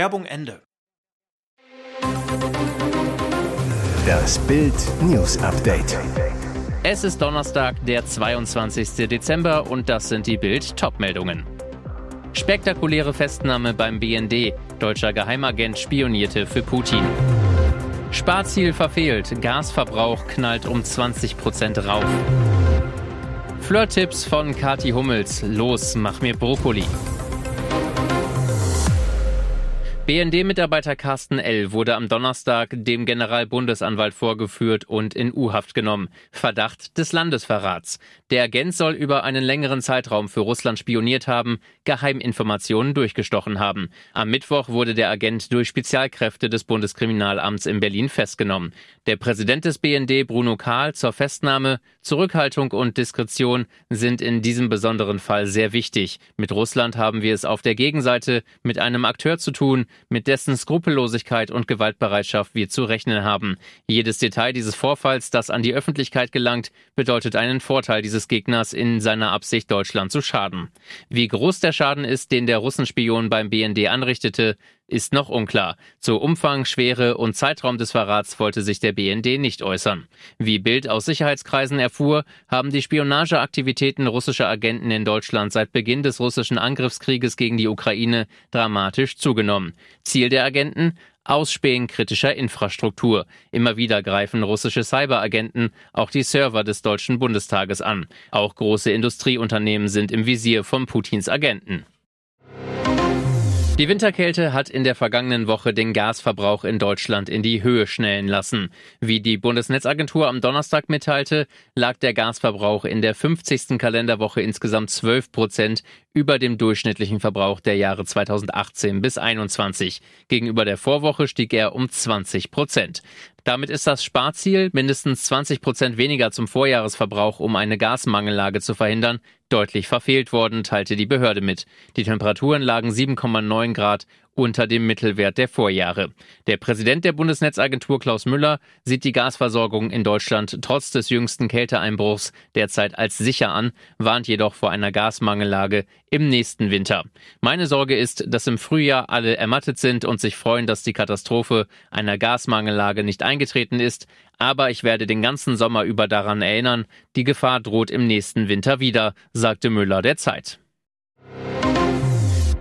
Werbung Ende. Das Bild News Update. Es ist Donnerstag, der 22. Dezember und das sind die Bild Topmeldungen. Spektakuläre Festnahme beim BND. Deutscher Geheimagent spionierte für Putin. Sparziel verfehlt. Gasverbrauch knallt um 20 Prozent rauf. Flirt-Tipps von Kati Hummels. Los, mach mir Brokkoli. BND-Mitarbeiter Carsten L. wurde am Donnerstag dem Generalbundesanwalt vorgeführt und in U-Haft genommen. Verdacht des Landesverrats. Der Agent soll über einen längeren Zeitraum für Russland spioniert haben, Geheiminformationen durchgestochen haben. Am Mittwoch wurde der Agent durch Spezialkräfte des Bundeskriminalamts in Berlin festgenommen. Der Präsident des BND, Bruno Kahl, zur Festnahme, Zurückhaltung und Diskretion sind in diesem besonderen Fall sehr wichtig. Mit Russland haben wir es auf der Gegenseite mit einem Akteur zu tun, mit dessen Skrupellosigkeit und Gewaltbereitschaft wir zu rechnen haben. Jedes Detail dieses Vorfalls, das an die Öffentlichkeit gelangt, bedeutet einen Vorteil dieses Gegners in seiner Absicht, Deutschland zu schaden. Wie groß der Schaden ist, den der Russenspion beim BND anrichtete, ist noch unklar. Zu Umfang, Schwere und Zeitraum des Verrats wollte sich der BND nicht äußern. Wie Bild aus Sicherheitskreisen erfuhr, haben die Spionageaktivitäten russischer Agenten in Deutschland seit Beginn des russischen Angriffskrieges gegen die Ukraine dramatisch zugenommen. Ziel der Agenten? Ausspähen kritischer Infrastruktur. Immer wieder greifen russische Cyberagenten auch die Server des Deutschen Bundestages an. Auch große Industrieunternehmen sind im Visier von Putins Agenten. Die Winterkälte hat in der vergangenen Woche den Gasverbrauch in Deutschland in die Höhe schnellen lassen. Wie die Bundesnetzagentur am Donnerstag mitteilte, lag der Gasverbrauch in der 50. Kalenderwoche insgesamt 12 Prozent über dem durchschnittlichen Verbrauch der Jahre 2018 bis 2021. Gegenüber der Vorwoche stieg er um 20 Prozent. Damit ist das Sparziel, mindestens 20 Prozent weniger zum Vorjahresverbrauch, um eine Gasmangellage zu verhindern, deutlich verfehlt worden, teilte die Behörde mit. Die Temperaturen lagen 7,9 Grad unter dem Mittelwert der Vorjahre. Der Präsident der Bundesnetzagentur Klaus Müller sieht die Gasversorgung in Deutschland trotz des jüngsten Kälteeinbruchs derzeit als sicher an, warnt jedoch vor einer Gasmangellage im nächsten Winter. Meine Sorge ist, dass im Frühjahr alle ermattet sind und sich freuen, dass die Katastrophe einer Gasmangellage nicht eingetreten ist, aber ich werde den ganzen Sommer über daran erinnern, die Gefahr droht im nächsten Winter wieder, sagte Müller der Zeit.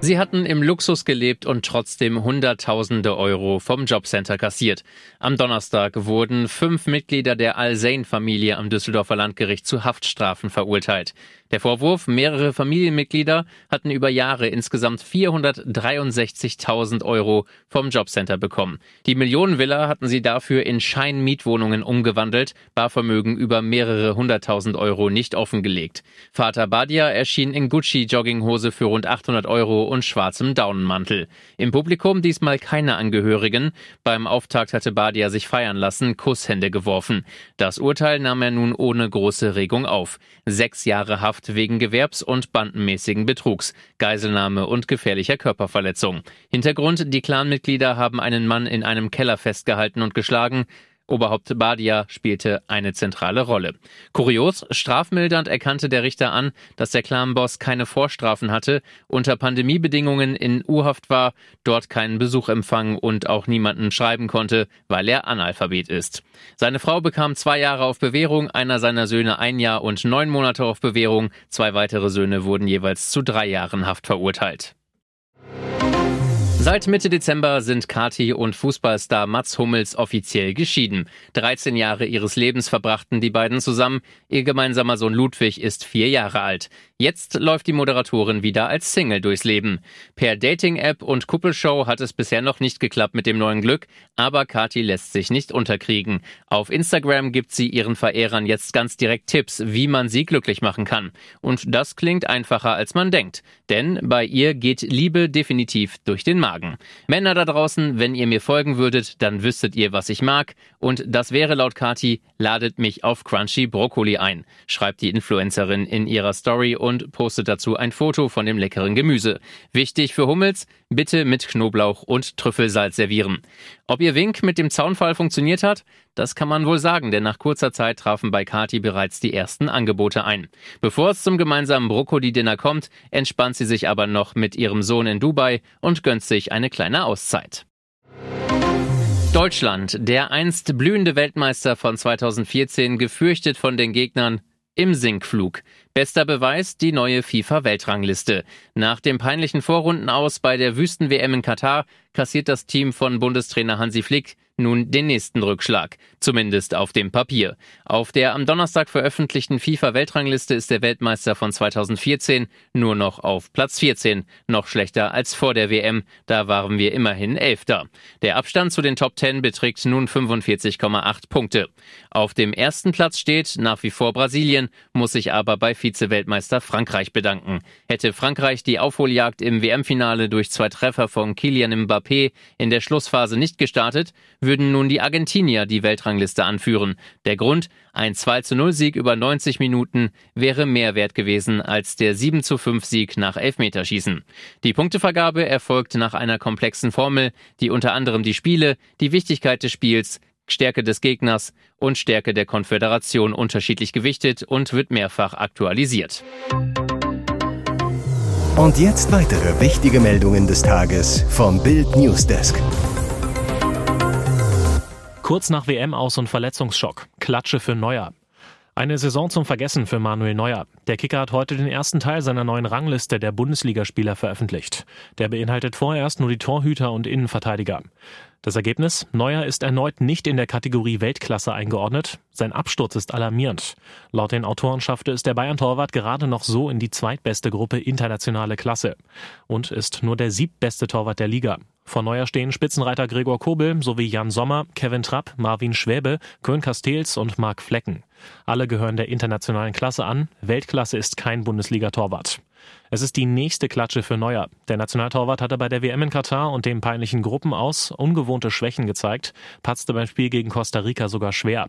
Sie hatten im Luxus gelebt und trotzdem Hunderttausende Euro vom Jobcenter kassiert. Am Donnerstag wurden fünf Mitglieder der Al-Zain-Familie am Düsseldorfer Landgericht zu Haftstrafen verurteilt. Der Vorwurf, mehrere Familienmitglieder hatten über Jahre insgesamt 463.000 Euro vom Jobcenter bekommen. Die Millionenvilla hatten sie dafür in Scheinmietwohnungen umgewandelt, Barvermögen über mehrere hunderttausend Euro nicht offengelegt. Vater Badia erschien in Gucci-Jogginghose für rund 800 Euro und schwarzem Daunenmantel. Im Publikum diesmal keine Angehörigen. Beim Auftakt hatte Badia sich feiern lassen, Kusshände geworfen. Das Urteil nahm er nun ohne große Regung auf. Sechs Jahre Haft Haft wegen Gewerbs- und bandenmäßigen Betrugs, Geiselnahme und gefährlicher Körperverletzung. Hintergrund, die Clanmitglieder haben einen Mann in einem Keller festgehalten und geschlagen. Oberhaupt Badia spielte eine zentrale Rolle. Kurios, strafmildernd erkannte der Richter an, dass der Clanboss keine Vorstrafen hatte, unter Pandemiebedingungen in U-Haft war, dort keinen Besuch empfangen und auch niemanden schreiben konnte, weil er Analphabet ist. Seine Frau bekam zwei Jahre auf Bewährung, einer seiner Söhne ein Jahr und neun Monate auf Bewährung, zwei weitere Söhne wurden jeweils zu drei Jahren Haft verurteilt. Seit Mitte Dezember sind Kati und Fußballstar Mats Hummels offiziell geschieden. 13 Jahre ihres Lebens verbrachten die beiden zusammen. Ihr gemeinsamer Sohn Ludwig ist vier Jahre alt. Jetzt läuft die Moderatorin wieder als Single durchs Leben. Per Dating-App und Kuppelshow hat es bisher noch nicht geklappt mit dem neuen Glück, aber Kati lässt sich nicht unterkriegen. Auf Instagram gibt sie ihren Verehrern jetzt ganz direkt Tipps, wie man sie glücklich machen kann. Und das klingt einfacher als man denkt. Denn bei ihr geht Liebe definitiv durch den Magen. Männer da draußen, wenn ihr mir folgen würdet, dann wüsstet ihr, was ich mag. Und das wäre laut Kati, ladet mich auf Crunchy Brokkoli ein, schreibt die Influencerin in ihrer Story und postet dazu ein Foto von dem leckeren Gemüse. Wichtig für Hummels, bitte mit Knoblauch und Trüffelsalz servieren. Ob ihr Wink mit dem Zaunfall funktioniert hat, das kann man wohl sagen, denn nach kurzer Zeit trafen bei Kati bereits die ersten Angebote ein. Bevor es zum gemeinsamen Brokkoli-Dinner kommt, entspannt sie sich aber noch mit ihrem Sohn in Dubai und gönnt sich eine kleine Auszeit. Deutschland, der einst blühende Weltmeister von 2014, gefürchtet von den Gegnern, im Sinkflug. Bester Beweis die neue FIFA-Weltrangliste. Nach dem peinlichen Vorrundenaus bei der Wüsten-WM in Katar kassiert das Team von Bundestrainer Hansi Flick nun den nächsten Rückschlag, zumindest auf dem Papier. Auf der am Donnerstag veröffentlichten FIFA-Weltrangliste ist der Weltmeister von 2014 nur noch auf Platz 14, noch schlechter als vor der WM, da waren wir immerhin Elfter. Der Abstand zu den Top 10 beträgt nun 45,8 Punkte. Auf dem ersten Platz steht nach wie vor Brasilien, muss sich aber bei Vize-Weltmeister Frankreich bedanken. Hätte Frankreich die Aufholjagd im WM-Finale durch zwei Treffer von Kylian Mbappé in der Schlussphase nicht gestartet, würden nun die Argentinier die Weltrangliste anführen. Der Grund, ein 2 zu 0 Sieg über 90 Minuten wäre mehr wert gewesen als der 7 zu 5 Sieg nach Elfmeterschießen. Die Punktevergabe erfolgt nach einer komplexen Formel, die unter anderem die Spiele, die Wichtigkeit des Spiels, Stärke des Gegners und Stärke der Konföderation unterschiedlich gewichtet und wird mehrfach aktualisiert. Und jetzt weitere wichtige Meldungen des Tages vom Bild Newsdesk. Kurz nach WM aus und Verletzungsschock. Klatsche für Neuer. Eine Saison zum Vergessen für Manuel Neuer. Der Kicker hat heute den ersten Teil seiner neuen Rangliste der Bundesligaspieler veröffentlicht. Der beinhaltet vorerst nur die Torhüter und Innenverteidiger. Das Ergebnis? Neuer ist erneut nicht in der Kategorie Weltklasse eingeordnet. Sein Absturz ist alarmierend. Laut den Autoren schaffte es der Bayern-Torwart gerade noch so in die zweitbeste Gruppe internationale Klasse und ist nur der siebbeste Torwart der Liga. Vor Neuer stehen Spitzenreiter Gregor Kobel sowie Jan Sommer, Kevin Trapp, Marvin Schwäbe, Köln Castells und Marc Flecken. Alle gehören der internationalen Klasse an. Weltklasse ist kein Bundesliga-Torwart. Es ist die nächste Klatsche für Neuer. Der Nationaltorwart hatte bei der WM in Katar und dem peinlichen Gruppenaus ungewohnte Schwächen gezeigt, patzte beim Spiel gegen Costa Rica sogar schwer.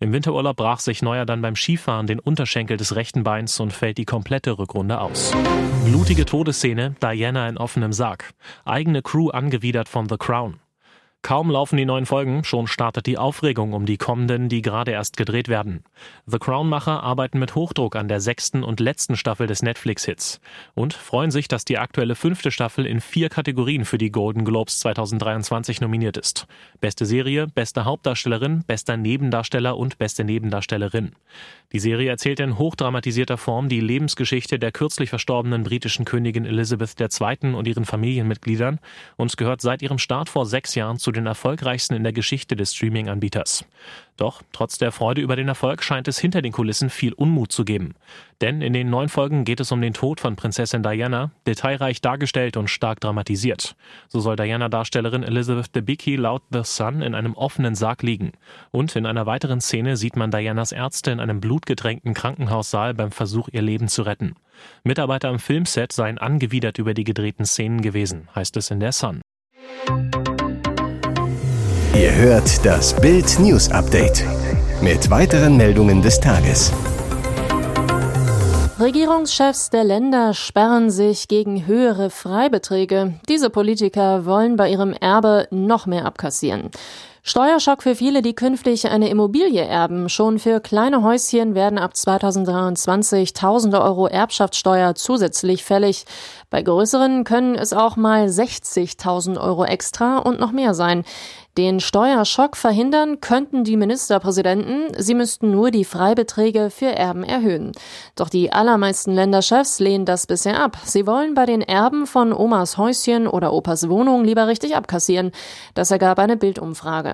Im Winterurlaub brach sich Neuer dann beim Skifahren den Unterschenkel des rechten Beins und fällt die komplette Rückrunde aus. Blutige Todesszene, Diana in offenem Sarg. Eigene Crew angewidert von The Crown. Kaum laufen die neuen Folgen, schon startet die Aufregung um die kommenden, die gerade erst gedreht werden. The Crown-Macher arbeiten mit Hochdruck an der sechsten und letzten Staffel des Netflix-Hits und freuen sich, dass die aktuelle fünfte Staffel in vier Kategorien für die Golden Globes 2023 nominiert ist. Beste Serie, beste Hauptdarstellerin, bester Nebendarsteller und beste Nebendarstellerin. Die Serie erzählt in hochdramatisierter Form die Lebensgeschichte der kürzlich verstorbenen britischen Königin Elizabeth II. und ihren Familienmitgliedern und gehört seit ihrem Start vor sechs Jahren zu den erfolgreichsten in der Geschichte des Streaming-Anbieters. Doch trotz der Freude über den Erfolg scheint es hinter den Kulissen viel Unmut zu geben. Denn in den neun Folgen geht es um den Tod von Prinzessin Diana, detailreich dargestellt und stark dramatisiert. So soll Diana-Darstellerin Elizabeth Debicki laut The Sun in einem offenen Sarg liegen. Und in einer weiteren Szene sieht man Dianas Ärzte in einem blutgetränkten Krankenhaussaal beim Versuch, ihr Leben zu retten. Mitarbeiter am Filmset seien angewidert über die gedrehten Szenen gewesen, heißt es in der Sun. Ihr hört das Bild News Update mit weiteren Meldungen des Tages. Regierungschefs der Länder sperren sich gegen höhere Freibeträge. Diese Politiker wollen bei ihrem Erbe noch mehr abkassieren. Steuerschock für viele, die künftig eine Immobilie erben. Schon für kleine Häuschen werden ab 2023 tausende Euro Erbschaftssteuer zusätzlich fällig. Bei größeren können es auch mal 60.000 Euro extra und noch mehr sein. Den Steuerschock verhindern könnten die Ministerpräsidenten. Sie müssten nur die Freibeträge für Erben erhöhen. Doch die allermeisten Länderchefs lehnen das bisher ab. Sie wollen bei den Erben von Omas Häuschen oder Opas Wohnung lieber richtig abkassieren. Das ergab eine Bildumfrage.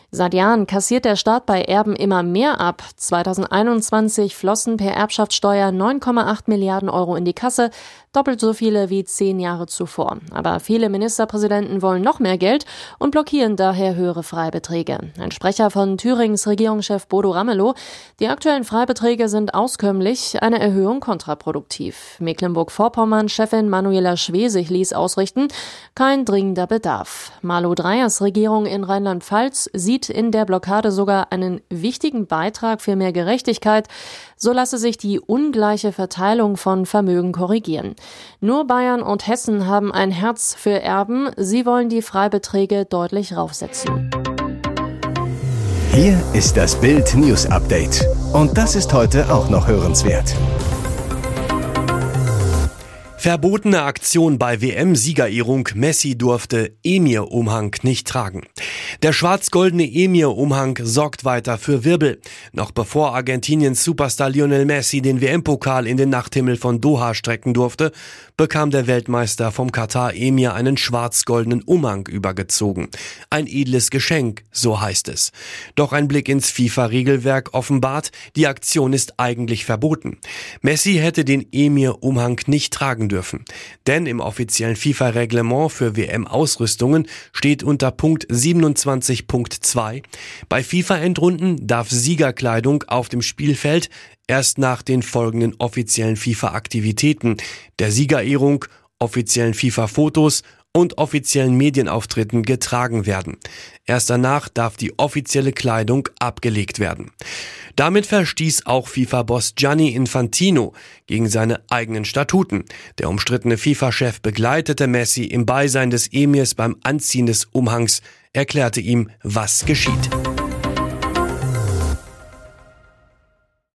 Seit Jahren kassiert der Staat bei Erben immer mehr ab. 2021 flossen per Erbschaftssteuer 9,8 Milliarden Euro in die Kasse, doppelt so viele wie zehn Jahre zuvor. Aber viele Ministerpräsidenten wollen noch mehr Geld und blockieren daher höhere Freibeträge. Ein Sprecher von Thürings Regierungschef Bodo Ramelow, die aktuellen Freibeträge sind auskömmlich, eine Erhöhung kontraproduktiv. Mecklenburg-Vorpommern-Chefin Manuela Schwesig ließ ausrichten, kein dringender Bedarf. Malu Dreyers Regierung in Rheinland-Pfalz sieht sieht in der Blockade sogar einen wichtigen Beitrag für mehr Gerechtigkeit. So lasse sich die ungleiche Verteilung von Vermögen korrigieren. Nur Bayern und Hessen haben ein Herz für Erben. Sie wollen die Freibeträge deutlich raufsetzen. Hier ist das Bild News Update. Und das ist heute auch noch hörenswert. Verbotene Aktion bei WM-Siegerehrung. Messi durfte Emir-Umhang nicht tragen. Der schwarz-goldene Emir-Umhang sorgt weiter für Wirbel. Noch bevor Argentiniens Superstar Lionel Messi den WM-Pokal in den Nachthimmel von Doha strecken durfte, bekam der Weltmeister vom Katar Emir einen schwarz-goldenen Umhang übergezogen. Ein edles Geschenk, so heißt es. Doch ein Blick ins FIFA-Regelwerk offenbart, die Aktion ist eigentlich verboten. Messi hätte den Emir-Umhang nicht tragen dürfen. Denn im offiziellen FIFA-Reglement für WM-Ausrüstungen steht unter Punkt 27.2, bei FIFA-Endrunden darf Siegerkleidung auf dem Spielfeld erst nach den folgenden offiziellen FIFA-Aktivitäten, der Siegerehrung, offiziellen FIFA-Fotos und offiziellen Medienauftritten getragen werden. Erst danach darf die offizielle Kleidung abgelegt werden. Damit verstieß auch FIFA-Boss Gianni Infantino gegen seine eigenen Statuten. Der umstrittene FIFA-Chef begleitete Messi im Beisein des Emirs beim Anziehen des Umhangs, erklärte ihm, was geschieht.